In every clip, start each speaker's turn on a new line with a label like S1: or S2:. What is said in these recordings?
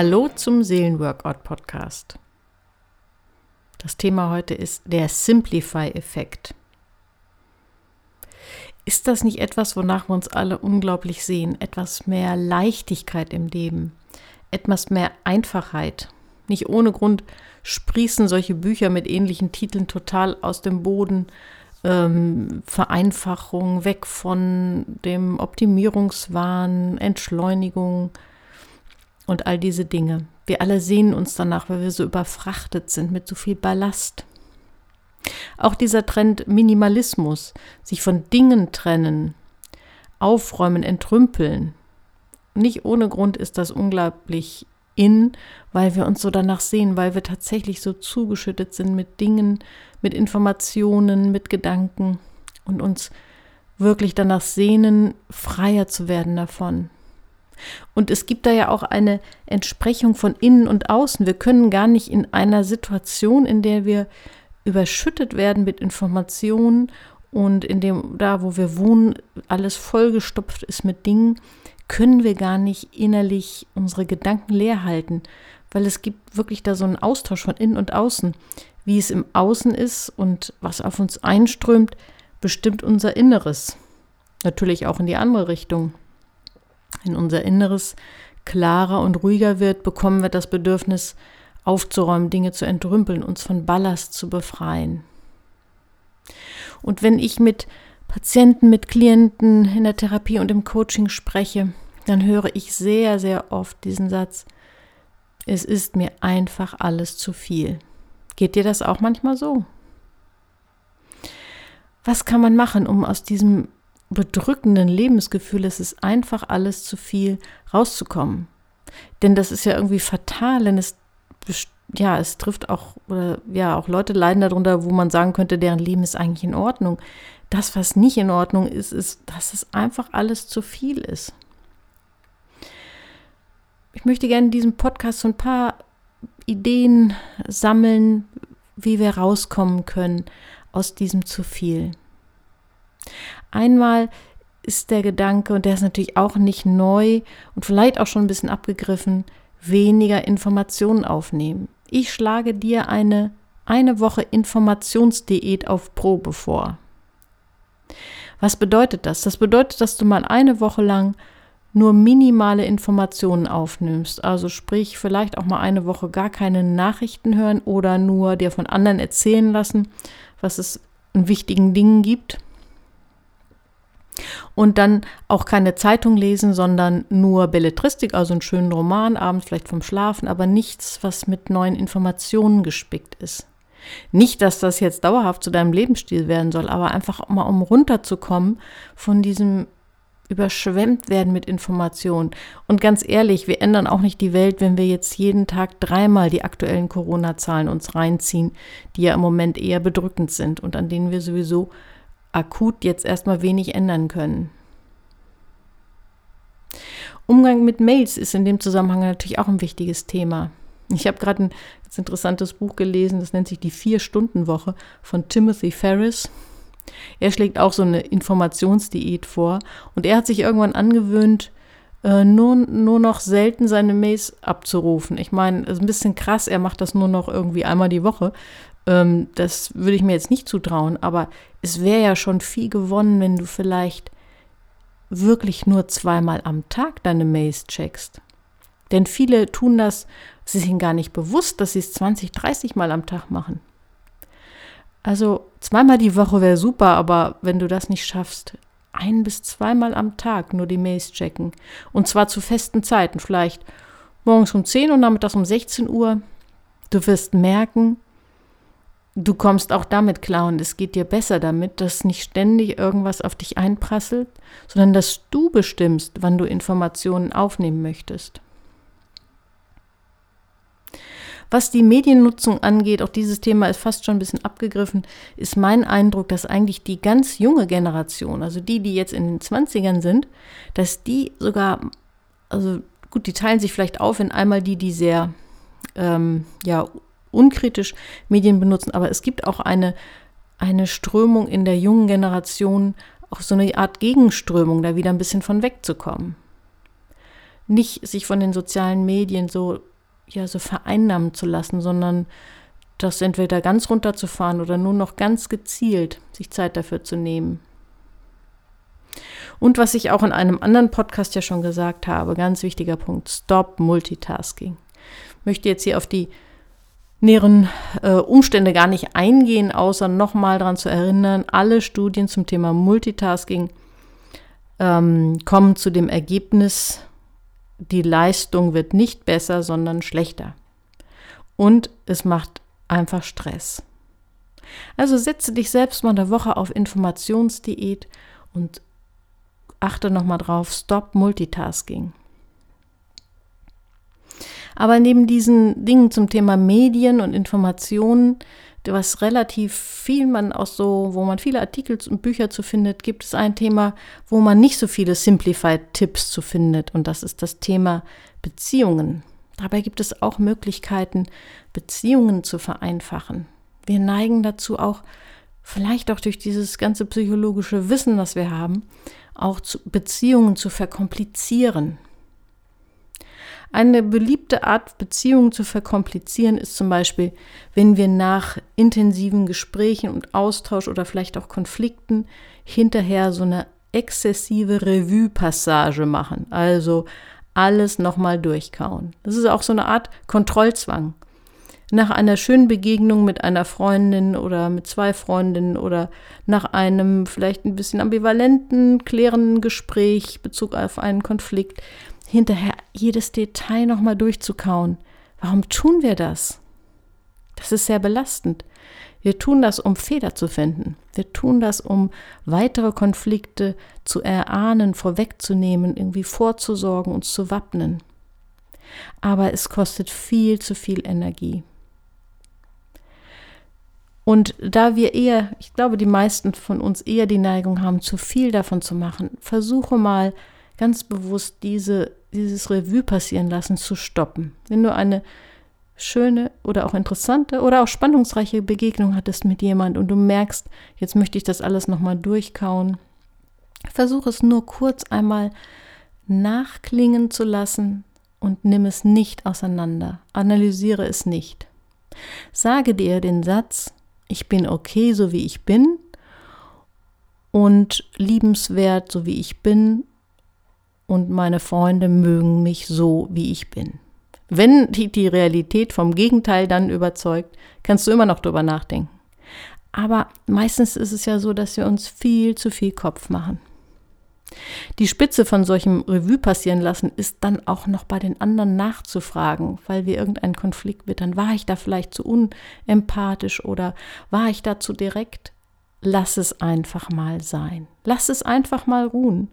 S1: Hallo zum Seelenworkout-Podcast. Das Thema heute ist der Simplify-Effekt. Ist das nicht etwas, wonach wir uns alle unglaublich sehen? Etwas mehr Leichtigkeit im Leben, etwas mehr Einfachheit. Nicht ohne Grund sprießen solche Bücher mit ähnlichen Titeln total aus dem Boden. Ähm, Vereinfachung, weg von dem Optimierungswahn, Entschleunigung, und all diese Dinge. Wir alle sehnen uns danach, weil wir so überfrachtet sind mit so viel Ballast. Auch dieser Trend Minimalismus, sich von Dingen trennen, aufräumen, entrümpeln. Nicht ohne Grund ist das unglaublich in, weil wir uns so danach sehen, weil wir tatsächlich so zugeschüttet sind mit Dingen, mit Informationen, mit Gedanken und uns wirklich danach sehnen, freier zu werden davon. Und es gibt da ja auch eine Entsprechung von innen und außen. Wir können gar nicht in einer Situation, in der wir überschüttet werden mit Informationen und in dem, da wo wir wohnen, alles vollgestopft ist mit Dingen, können wir gar nicht innerlich unsere Gedanken leer halten, weil es gibt wirklich da so einen Austausch von innen und außen. Wie es im Außen ist und was auf uns einströmt, bestimmt unser Inneres. Natürlich auch in die andere Richtung. Wenn unser Inneres klarer und ruhiger wird, bekommen wir das Bedürfnis, aufzuräumen, Dinge zu entrümpeln, uns von Ballast zu befreien. Und wenn ich mit Patienten, mit Klienten in der Therapie und im Coaching spreche, dann höre ich sehr, sehr oft diesen Satz, es ist mir einfach alles zu viel. Geht dir das auch manchmal so? Was kann man machen, um aus diesem bedrückenden Lebensgefühl, es ist einfach alles zu viel, rauszukommen. Denn das ist ja irgendwie fatal, denn es, ja, es trifft auch, oder ja, auch Leute leiden darunter, wo man sagen könnte, deren Leben ist eigentlich in Ordnung. Das, was nicht in Ordnung ist, ist, dass es einfach alles zu viel ist. Ich möchte gerne in diesem Podcast so ein paar Ideen sammeln, wie wir rauskommen können aus diesem zu viel. Einmal ist der Gedanke, und der ist natürlich auch nicht neu und vielleicht auch schon ein bisschen abgegriffen, weniger Informationen aufnehmen. Ich schlage dir eine eine Woche Informationsdiät auf Probe vor. Was bedeutet das? Das bedeutet, dass du mal eine Woche lang nur minimale Informationen aufnimmst. Also sprich, vielleicht auch mal eine Woche gar keine Nachrichten hören oder nur dir von anderen erzählen lassen, was es an wichtigen Dingen gibt und dann auch keine Zeitung lesen, sondern nur Belletristik, also einen schönen Roman, abends vielleicht vom Schlafen, aber nichts, was mit neuen Informationen gespickt ist. Nicht, dass das jetzt dauerhaft zu deinem Lebensstil werden soll, aber einfach mal um runterzukommen von diesem überschwemmt werden mit Informationen. Und ganz ehrlich, wir ändern auch nicht die Welt, wenn wir jetzt jeden Tag dreimal die aktuellen Corona-Zahlen uns reinziehen, die ja im Moment eher bedrückend sind und an denen wir sowieso akut jetzt erstmal wenig ändern können. Umgang mit Mails ist in dem Zusammenhang natürlich auch ein wichtiges Thema. Ich habe gerade ein ganz interessantes Buch gelesen, das nennt sich Die Vier-Stunden-Woche von Timothy Ferris. Er schlägt auch so eine Informationsdiät vor und er hat sich irgendwann angewöhnt, äh, nur, nur noch selten seine Mails abzurufen. Ich meine, ist ein bisschen krass, er macht das nur noch irgendwie einmal die Woche. Ähm, das würde ich mir jetzt nicht zutrauen, aber es wäre ja schon viel gewonnen, wenn du vielleicht wirklich nur zweimal am Tag deine Mails checkst. Denn viele tun das, sie sind gar nicht bewusst, dass sie es 20, 30 Mal am Tag machen. Also zweimal die Woche wäre super, aber wenn du das nicht schaffst, ein bis zweimal am Tag nur die Mails checken. Und zwar zu festen Zeiten, vielleicht morgens um 10 und nachmittags um 16 Uhr. Du wirst merken, du kommst auch damit klar und es geht dir besser damit, dass nicht ständig irgendwas auf dich einprasselt, sondern dass du bestimmst, wann du Informationen aufnehmen möchtest. Was die Mediennutzung angeht, auch dieses Thema ist fast schon ein bisschen abgegriffen, ist mein Eindruck, dass eigentlich die ganz junge Generation, also die, die jetzt in den 20ern sind, dass die sogar, also gut, die teilen sich vielleicht auf in einmal die, die sehr ähm, ja, unkritisch Medien benutzen, aber es gibt auch eine, eine Strömung in der jungen Generation, auch so eine Art Gegenströmung, da wieder ein bisschen von wegzukommen. nicht sich von den sozialen Medien so, ja, so vereinnahmen zu lassen, sondern das entweder ganz runterzufahren oder nur noch ganz gezielt sich Zeit dafür zu nehmen. Und was ich auch in einem anderen Podcast ja schon gesagt habe, ganz wichtiger Punkt, Stop Multitasking. Ich möchte jetzt hier auf die näheren äh, Umstände gar nicht eingehen, außer nochmal daran zu erinnern, alle Studien zum Thema Multitasking ähm, kommen zu dem Ergebnis, die Leistung wird nicht besser, sondern schlechter. Und es macht einfach Stress. Also setze dich selbst mal eine Woche auf Informationsdiät und achte nochmal drauf, stop Multitasking. Aber neben diesen Dingen zum Thema Medien und Informationen, was relativ viel man auch so, wo man viele Artikel und Bücher zu findet, gibt es ein Thema, wo man nicht so viele Simplified-Tipps zu findet. Und das ist das Thema Beziehungen. Dabei gibt es auch Möglichkeiten, Beziehungen zu vereinfachen. Wir neigen dazu auch, vielleicht auch durch dieses ganze psychologische Wissen, was wir haben, auch Beziehungen zu verkomplizieren. Eine beliebte Art, Beziehungen zu verkomplizieren, ist zum Beispiel, wenn wir nach intensiven Gesprächen und Austausch oder vielleicht auch Konflikten hinterher so eine exzessive Revue-Passage machen. Also alles nochmal durchkauen. Das ist auch so eine Art Kontrollzwang. Nach einer schönen Begegnung mit einer Freundin oder mit zwei Freundinnen oder nach einem vielleicht ein bisschen ambivalenten, klärenden Gespräch Bezug auf einen Konflikt, hinterher jedes Detail nochmal durchzukauen. Warum tun wir das? Das ist sehr belastend. Wir tun das, um Fehler zu finden. Wir tun das, um weitere Konflikte zu erahnen, vorwegzunehmen, irgendwie vorzusorgen, uns zu wappnen. Aber es kostet viel zu viel Energie. Und da wir eher, ich glaube, die meisten von uns eher die Neigung haben, zu viel davon zu machen, versuche mal ganz bewusst diese, dieses Revue passieren lassen zu stoppen. Wenn du eine schöne oder auch interessante oder auch spannungsreiche Begegnung hattest mit jemand und du merkst, jetzt möchte ich das alles nochmal durchkauen, versuche es nur kurz einmal nachklingen zu lassen und nimm es nicht auseinander. Analysiere es nicht. Sage dir den Satz, ich bin okay, so wie ich bin und liebenswert, so wie ich bin und meine Freunde mögen mich so, wie ich bin. Wenn die, die Realität vom Gegenteil dann überzeugt, kannst du immer noch drüber nachdenken. Aber meistens ist es ja so, dass wir uns viel zu viel Kopf machen. Die Spitze von solchem Revue passieren lassen ist dann auch noch bei den anderen nachzufragen, weil wir irgendeinen Konflikt wittern. War ich da vielleicht zu unempathisch oder war ich da zu direkt? Lass es einfach mal sein. Lass es einfach mal ruhen.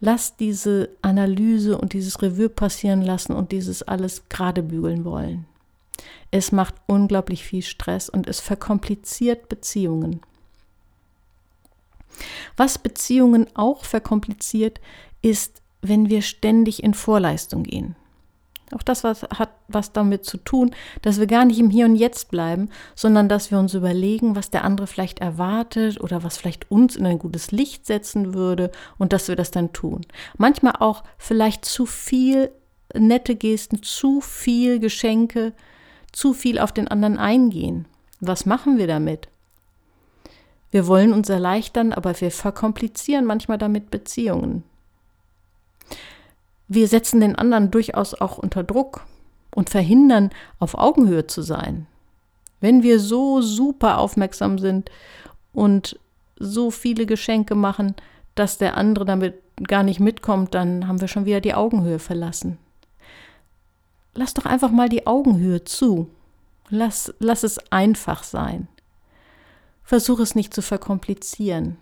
S1: Lass diese Analyse und dieses Revue passieren lassen und dieses alles gerade bügeln wollen. Es macht unglaublich viel Stress und es verkompliziert Beziehungen. Was Beziehungen auch verkompliziert, ist, wenn wir ständig in Vorleistung gehen. Auch das was, hat was damit zu tun, dass wir gar nicht im Hier und Jetzt bleiben, sondern dass wir uns überlegen, was der andere vielleicht erwartet oder was vielleicht uns in ein gutes Licht setzen würde und dass wir das dann tun. Manchmal auch vielleicht zu viel nette Gesten, zu viel Geschenke, zu viel auf den anderen eingehen. Was machen wir damit? Wir wollen uns erleichtern, aber wir verkomplizieren manchmal damit Beziehungen wir setzen den anderen durchaus auch unter Druck und verhindern, auf Augenhöhe zu sein. Wenn wir so super aufmerksam sind und so viele Geschenke machen, dass der andere damit gar nicht mitkommt, dann haben wir schon wieder die Augenhöhe verlassen. Lass doch einfach mal die Augenhöhe zu. Lass, lass es einfach sein. Versuch es nicht zu verkomplizieren.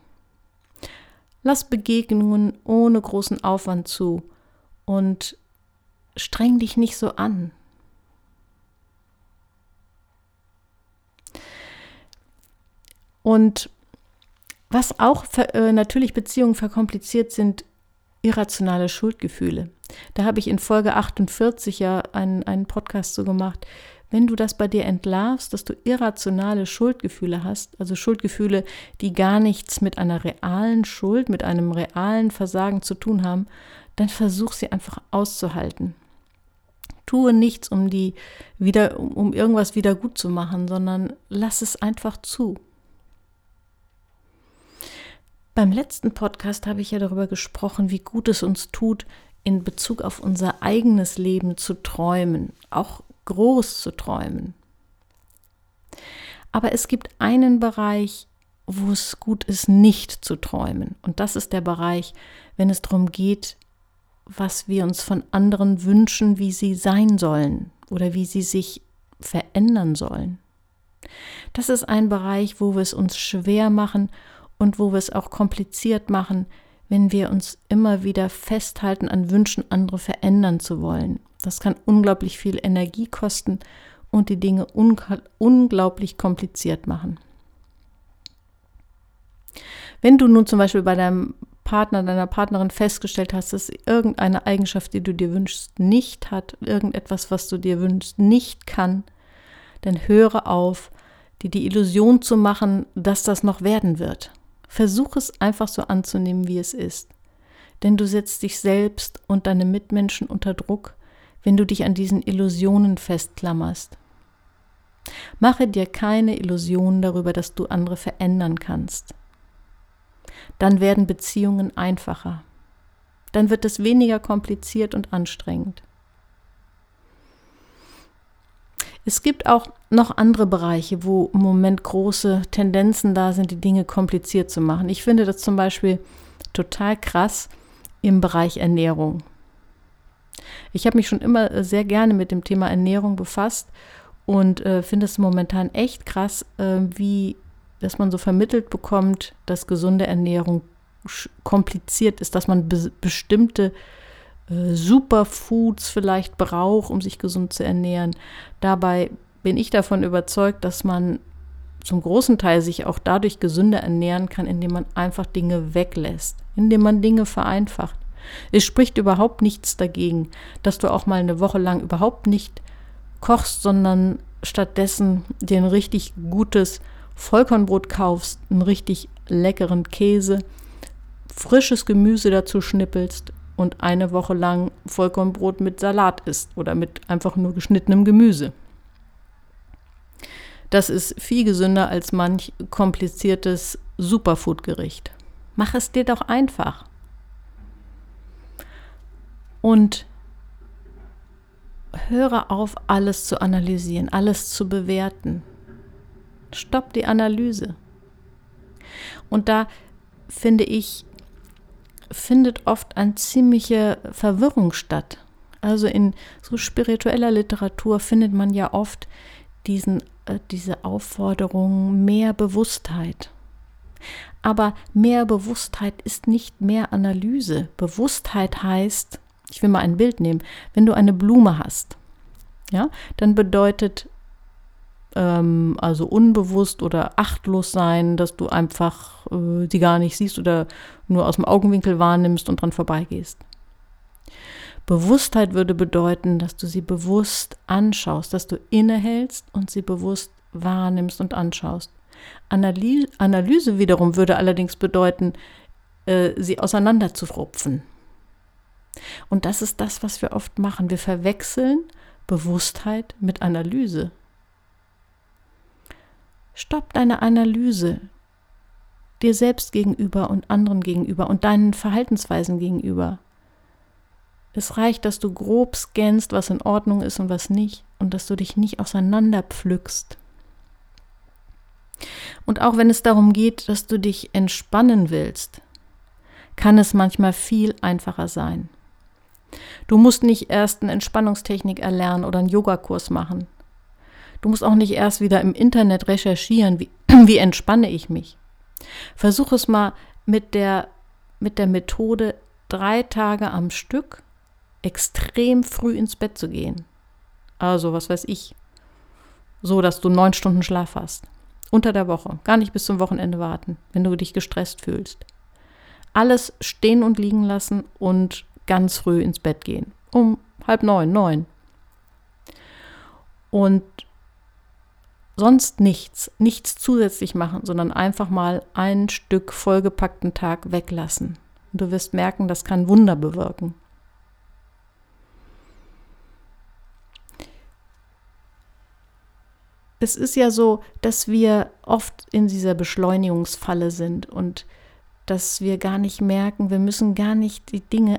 S1: Lass Begegnungen ohne großen Aufwand zu und streng dich nicht so an. Und was auch äh, natürlich Beziehungen verkompliziert sind, irrationale Schuldgefühle. Da habe ich in Folge 48 ja einen, einen Podcast so gemacht. Wenn du das bei dir entlarvst, dass du irrationale Schuldgefühle hast, also Schuldgefühle, die gar nichts mit einer realen Schuld, mit einem realen Versagen zu tun haben, dann versuch sie einfach auszuhalten. Tue nichts, um die wieder, um irgendwas wieder gut zu machen, sondern lass es einfach zu. Beim letzten Podcast habe ich ja darüber gesprochen, wie gut es uns tut, in Bezug auf unser eigenes Leben zu träumen, auch groß zu träumen. Aber es gibt einen Bereich, wo es gut ist, nicht zu träumen. Und das ist der Bereich, wenn es darum geht, was wir uns von anderen wünschen, wie sie sein sollen oder wie sie sich verändern sollen. Das ist ein Bereich, wo wir es uns schwer machen und wo wir es auch kompliziert machen, wenn wir uns immer wieder festhalten an Wünschen, andere verändern zu wollen. Das kann unglaublich viel Energie kosten und die Dinge unglaublich kompliziert machen. Wenn du nun zum Beispiel bei deinem Partner, deiner Partnerin festgestellt hast, dass irgendeine Eigenschaft, die du dir wünschst, nicht hat, irgendetwas, was du dir wünschst, nicht kann, dann höre auf, dir die Illusion zu machen, dass das noch werden wird. Versuch es einfach so anzunehmen, wie es ist. Denn du setzt dich selbst und deine Mitmenschen unter Druck, wenn du dich an diesen Illusionen festklammerst. Mache dir keine Illusionen darüber, dass du andere verändern kannst. Dann werden Beziehungen einfacher. Dann wird es weniger kompliziert und anstrengend. Es gibt auch noch andere Bereiche, wo im Moment große Tendenzen da sind, die Dinge kompliziert zu machen. Ich finde das zum Beispiel total krass im Bereich Ernährung. Ich habe mich schon immer sehr gerne mit dem Thema Ernährung befasst und äh, finde es momentan echt krass, äh, wie dass man so vermittelt bekommt, dass gesunde Ernährung kompliziert ist, dass man be bestimmte äh, Superfoods vielleicht braucht, um sich gesund zu ernähren. Dabei bin ich davon überzeugt, dass man zum großen Teil sich auch dadurch gesünder ernähren kann, indem man einfach Dinge weglässt, indem man Dinge vereinfacht. Es spricht überhaupt nichts dagegen, dass du auch mal eine Woche lang überhaupt nicht kochst, sondern stattdessen dir ein richtig gutes Vollkornbrot kaufst, einen richtig leckeren Käse, frisches Gemüse dazu schnippelst und eine Woche lang Vollkornbrot mit Salat isst oder mit einfach nur geschnittenem Gemüse. Das ist viel gesünder als manch kompliziertes Superfood-Gericht. Mach es dir doch einfach. Und höre auf, alles zu analysieren, alles zu bewerten. Stopp die Analyse. Und da finde ich, findet oft eine ziemliche Verwirrung statt. Also in so spiritueller Literatur findet man ja oft diesen, äh, diese Aufforderung, mehr Bewusstheit. Aber mehr Bewusstheit ist nicht mehr Analyse. Bewusstheit heißt, ich will mal ein Bild nehmen, wenn du eine Blume hast, ja, dann bedeutet ähm, also unbewusst oder achtlos sein, dass du einfach äh, die gar nicht siehst oder nur aus dem Augenwinkel wahrnimmst und dran vorbeigehst. Bewusstheit würde bedeuten, dass du sie bewusst anschaust, dass du innehältst und sie bewusst wahrnimmst und anschaust. Analyse, Analyse wiederum würde allerdings bedeuten, äh, sie auseinanderzurupfen. Und das ist das, was wir oft machen. Wir verwechseln Bewusstheit mit Analyse. Stopp deine Analyse dir selbst gegenüber und anderen gegenüber und deinen Verhaltensweisen gegenüber. Es reicht, dass du grob scannst, was in Ordnung ist und was nicht, und dass du dich nicht auseinanderpflückst. Und auch wenn es darum geht, dass du dich entspannen willst, kann es manchmal viel einfacher sein. Du musst nicht erst eine Entspannungstechnik erlernen oder einen Yogakurs machen. Du musst auch nicht erst wieder im Internet recherchieren, wie, wie entspanne ich mich. Versuch es mal mit der, mit der Methode, drei Tage am Stück extrem früh ins Bett zu gehen. Also, was weiß ich, so dass du neun Stunden Schlaf hast. Unter der Woche. Gar nicht bis zum Wochenende warten, wenn du dich gestresst fühlst. Alles stehen und liegen lassen und ganz früh ins Bett gehen. Um halb neun, neun. Und sonst nichts, nichts zusätzlich machen, sondern einfach mal ein Stück vollgepackten Tag weglassen. Und du wirst merken, das kann Wunder bewirken. Es ist ja so, dass wir oft in dieser Beschleunigungsfalle sind und dass wir gar nicht merken, wir müssen gar nicht die Dinge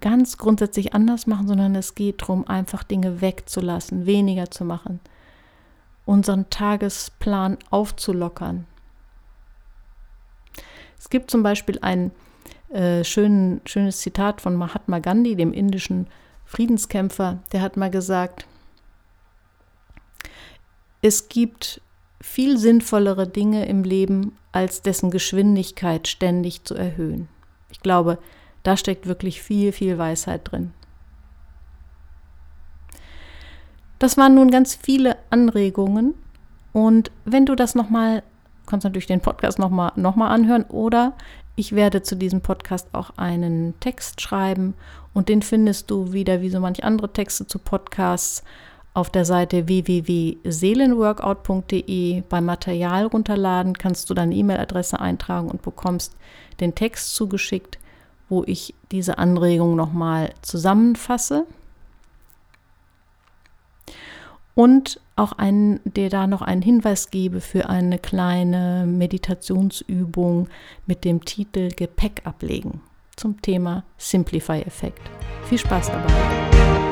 S1: ganz grundsätzlich anders machen, sondern es geht darum, einfach Dinge wegzulassen, weniger zu machen unseren Tagesplan aufzulockern. Es gibt zum Beispiel ein äh, schön, schönes Zitat von Mahatma Gandhi, dem indischen Friedenskämpfer, der hat mal gesagt, es gibt viel sinnvollere Dinge im Leben, als dessen Geschwindigkeit ständig zu erhöhen. Ich glaube, da steckt wirklich viel, viel Weisheit drin. Das waren nun ganz viele Anregungen und wenn du das nochmal, kannst natürlich den Podcast nochmal noch mal anhören oder ich werde zu diesem Podcast auch einen Text schreiben und den findest du wieder wie so manche andere Texte zu Podcasts auf der Seite www.seelenworkout.de beim Material runterladen, kannst du deine E-Mail-Adresse eintragen und bekommst den Text zugeschickt, wo ich diese Anregung nochmal zusammenfasse. Und auch einen, dir da noch einen Hinweis gebe für eine kleine Meditationsübung mit dem Titel Gepäck ablegen zum Thema Simplify-Effekt. Viel Spaß dabei!